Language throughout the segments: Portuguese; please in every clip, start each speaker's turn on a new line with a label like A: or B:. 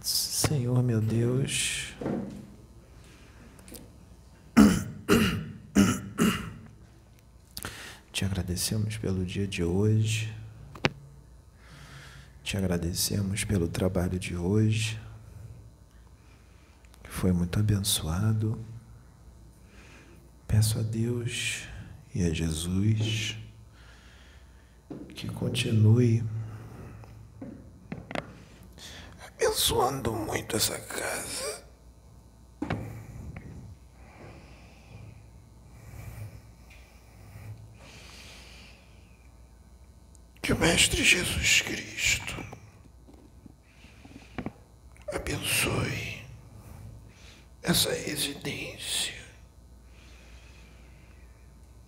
A: Senhor meu Deus, te agradecemos pelo dia de hoje, te agradecemos pelo trabalho de hoje, que foi muito abençoado. Peço a Deus e a Jesus que continue abençoando muito essa casa. Que o Mestre Jesus Cristo abençoe essa residência,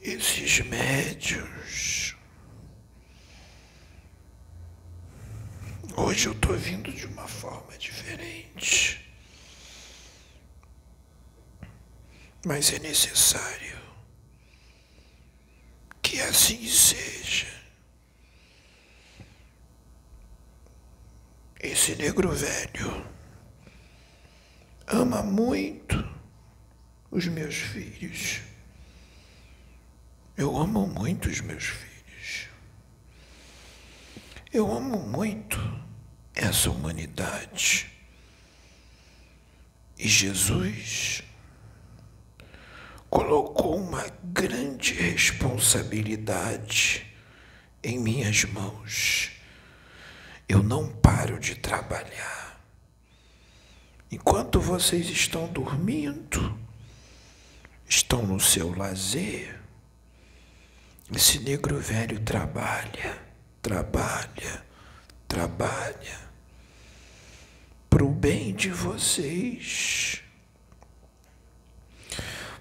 A: esses médios. Hoje eu estou vindo de uma forma diferente. Mas é necessário que assim seja. Esse negro velho ama muito os meus filhos. Eu amo muito os meus filhos. Eu amo muito essa humanidade. E Jesus colocou uma grande responsabilidade em minhas mãos. Eu não paro de trabalhar. Enquanto vocês estão dormindo, estão no seu lazer, esse negro velho trabalha, trabalha, trabalha para o bem de vocês,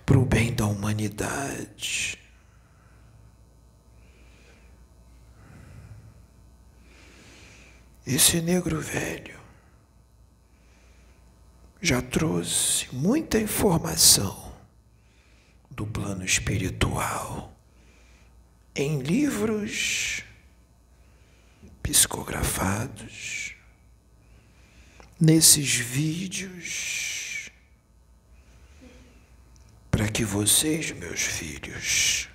A: para o bem da humanidade. Esse negro velho já trouxe muita informação do plano espiritual em livros psicografados, nesses vídeos, para que vocês, meus filhos,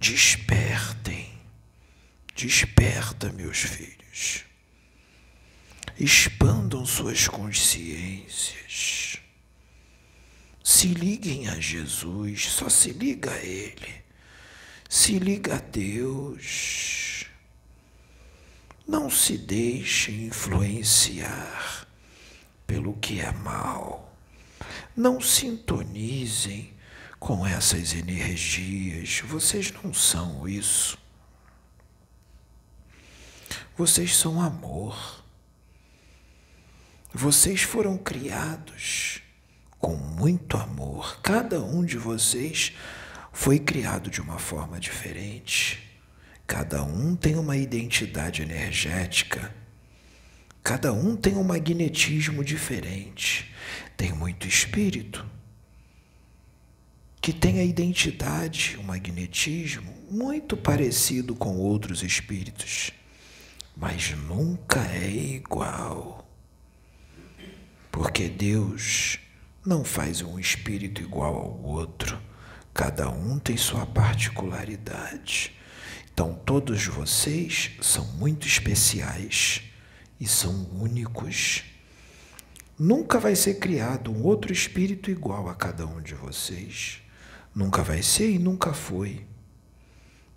A: despertem Desperta, meus filhos. Expandam suas consciências. Se liguem a Jesus, só se liga a Ele. Se liga a Deus. Não se deixem influenciar pelo que é mal. Não sintonizem com essas energias. Vocês não são isso. Vocês são amor. Vocês foram criados com muito amor. Cada um de vocês foi criado de uma forma diferente. Cada um tem uma identidade energética. Cada um tem um magnetismo diferente. Tem muito espírito que tem a identidade, o magnetismo muito parecido com outros espíritos mas nunca é igual. Porque Deus não faz um espírito igual ao outro, cada um tem sua particularidade. Então, todos vocês são muito especiais e são únicos. Nunca vai ser criado um outro espírito igual a cada um de vocês. Nunca vai ser e nunca foi.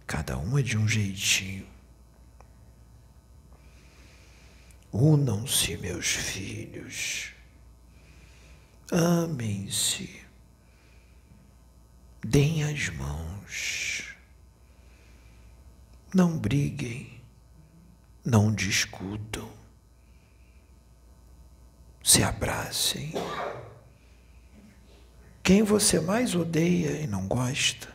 A: Cada um é de um jeitinho. Unam-se, meus filhos, amem-se, deem as mãos, não briguem, não discutam, se abracem. Quem você mais odeia e não gosta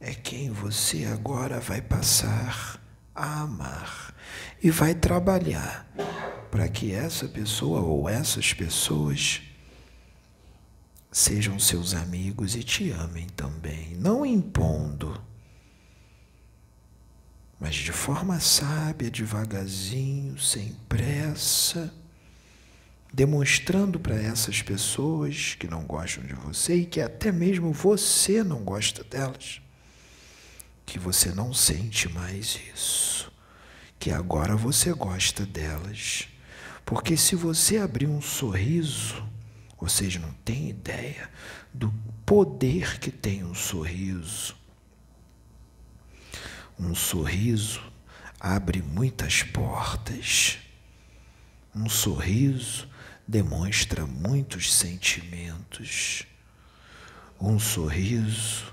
A: é quem você agora vai passar a amar e vai trabalhar para que essa pessoa ou essas pessoas sejam seus amigos e te amem também, não impondo, mas de forma sábia, devagarzinho, sem pressa, demonstrando para essas pessoas que não gostam de você e que até mesmo você não gosta delas, que você não sente mais isso, que agora você gosta delas. Porque se você abrir um sorriso, vocês não têm ideia do poder que tem um sorriso um sorriso abre muitas portas. Um sorriso demonstra muitos sentimentos. Um sorriso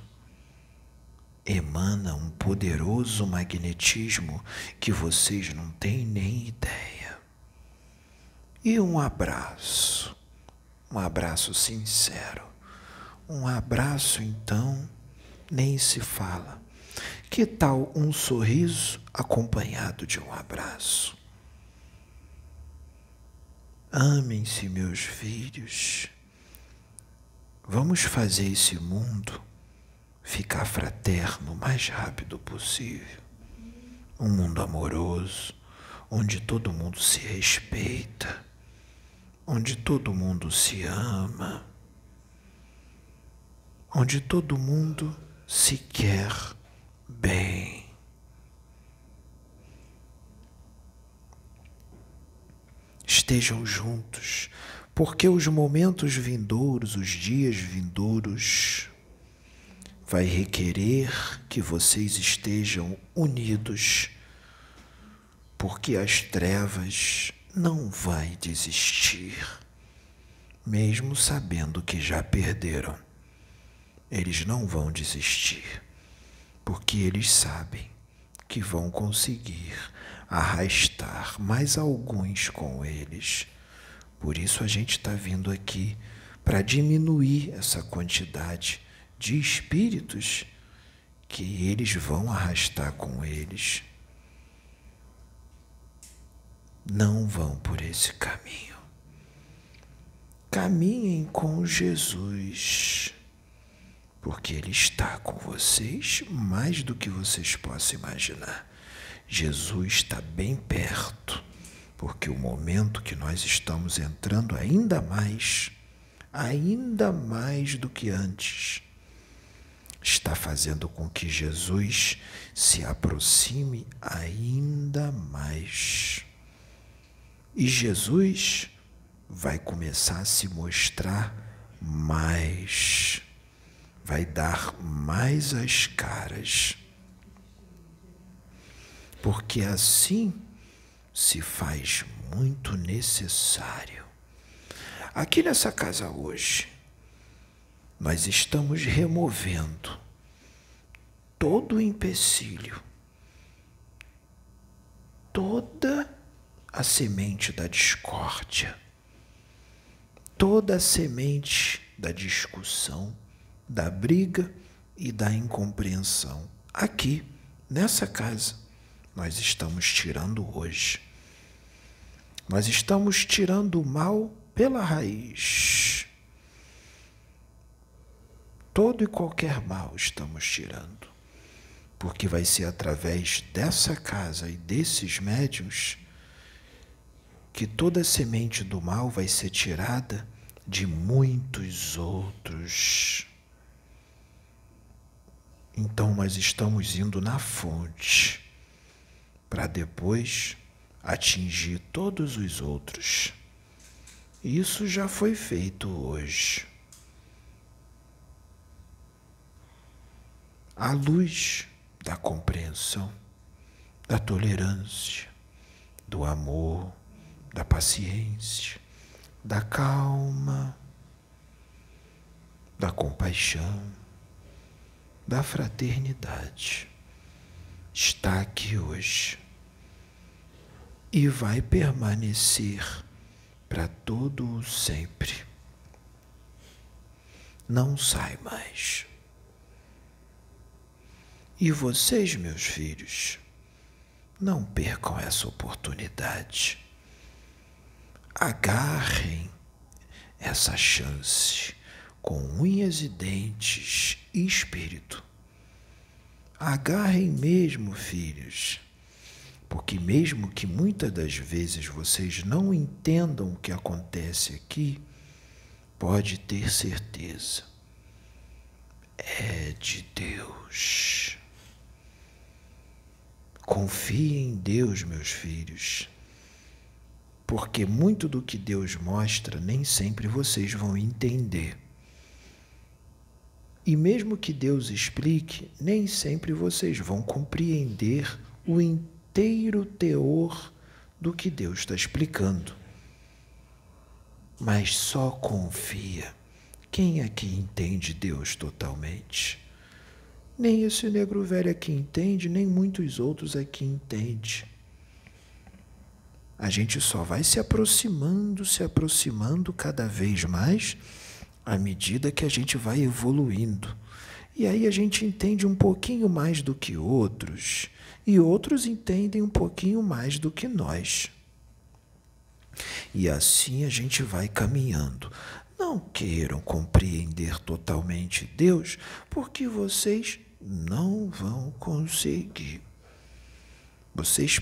A: emana um poderoso magnetismo que vocês não têm nem ideia. E um abraço, um abraço sincero. Um abraço, então, nem se fala. Que tal um sorriso acompanhado de um abraço? Amem-se, meus filhos. Vamos fazer esse mundo ficar fraterno o mais rápido possível. Um mundo amoroso, onde todo mundo se respeita, onde todo mundo se ama, onde todo mundo se quer bem. Estejam juntos, porque os momentos vindouros, os dias vindouros, vai requerer que vocês estejam unidos, porque as trevas não vai desistir, mesmo sabendo que já perderam. Eles não vão desistir porque eles sabem que vão conseguir arrastar mais alguns com eles. Por isso a gente está vindo aqui para diminuir essa quantidade de espíritos que eles vão arrastar com eles. Não vão por esse caminho. Caminhem com Jesus porque Ele está com vocês mais do que vocês possam imaginar. Jesus está bem perto, porque o momento que nós estamos entrando ainda mais, ainda mais do que antes, está fazendo com que Jesus se aproxime ainda mais. E Jesus vai começar a se mostrar mais vai dar mais as caras. Porque assim se faz muito necessário. Aqui nessa casa hoje, nós estamos removendo todo o empecilho, toda a semente da discórdia, toda a semente da discussão, da briga e da incompreensão. Aqui, nessa casa, nós estamos tirando hoje. Nós estamos tirando o mal pela raiz. Todo e qualquer mal estamos tirando. Porque vai ser através dessa casa e desses médios que toda a semente do mal vai ser tirada de muitos outros. Então nós estamos indo na fonte para depois atingir todos os outros. Isso já foi feito hoje. À luz da compreensão, da tolerância, do amor, da paciência, da calma, da compaixão da fraternidade está aqui hoje e vai permanecer para todo o sempre. Não sai mais. E vocês, meus filhos, não percam essa oportunidade. Agarrem essa chance com unhas e dentes e espírito. Agarrem mesmo, filhos, porque, mesmo que muitas das vezes vocês não entendam o que acontece aqui, pode ter certeza, é de Deus. Confie em Deus, meus filhos, porque muito do que Deus mostra nem sempre vocês vão entender. E mesmo que Deus explique, nem sempre vocês vão compreender o inteiro teor do que Deus está explicando. Mas só confia. Quem aqui entende Deus totalmente? Nem esse negro velho aqui entende, nem muitos outros aqui entende. A gente só vai se aproximando, se aproximando cada vez mais à medida que a gente vai evoluindo. E aí a gente entende um pouquinho mais do que outros, e outros entendem um pouquinho mais do que nós. E assim a gente vai caminhando. Não queiram compreender totalmente Deus, porque vocês não vão conseguir. Vocês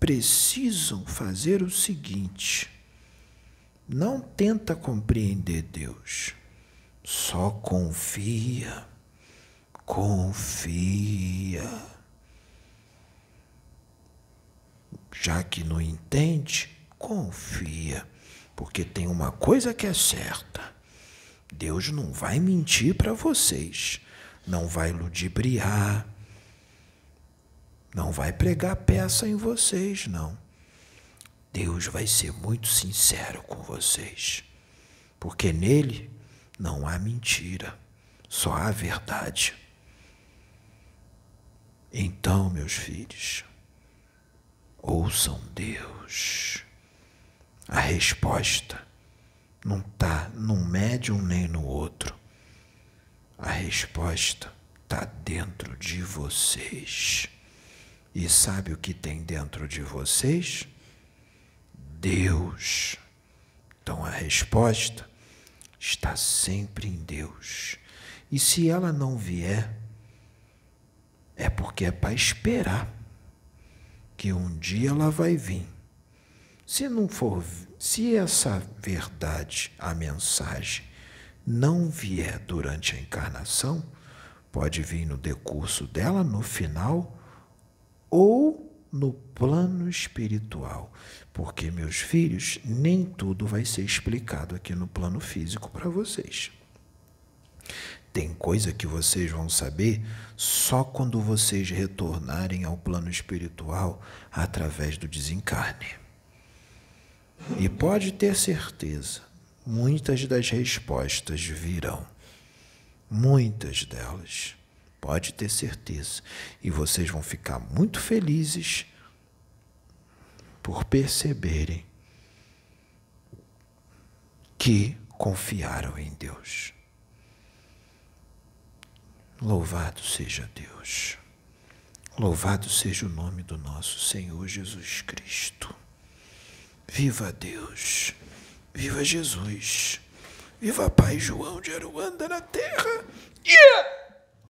A: precisam fazer o seguinte: não tenta compreender Deus, só confia. Confia. Já que não entende, confia, porque tem uma coisa que é certa: Deus não vai mentir para vocês não vai ludibriar, não vai pregar peça em vocês, não. Deus vai ser muito sincero com vocês, porque nele não há mentira, só há verdade. Então, meus filhos, ouçam Deus. A resposta não está num médium nem no outro. A resposta está dentro de vocês. E sabe o que tem dentro de vocês? Deus. Então a resposta está sempre em Deus. E se ela não vier, é porque é para esperar que um dia ela vai vir. Se não for, se essa verdade, a mensagem, não vier durante a encarnação, pode vir no decurso dela, no final, ou no plano espiritual. Porque, meus filhos, nem tudo vai ser explicado aqui no plano físico para vocês. Tem coisa que vocês vão saber só quando vocês retornarem ao plano espiritual através do desencarne. E pode ter certeza, muitas das respostas virão. Muitas delas. Pode ter certeza. E vocês vão ficar muito felizes por perceberem que confiaram em Deus. Louvado seja Deus. Louvado seja o nome do nosso Senhor Jesus Cristo. Viva Deus. Viva Jesus! Viva Pai João de Aruanda na terra! Yeah!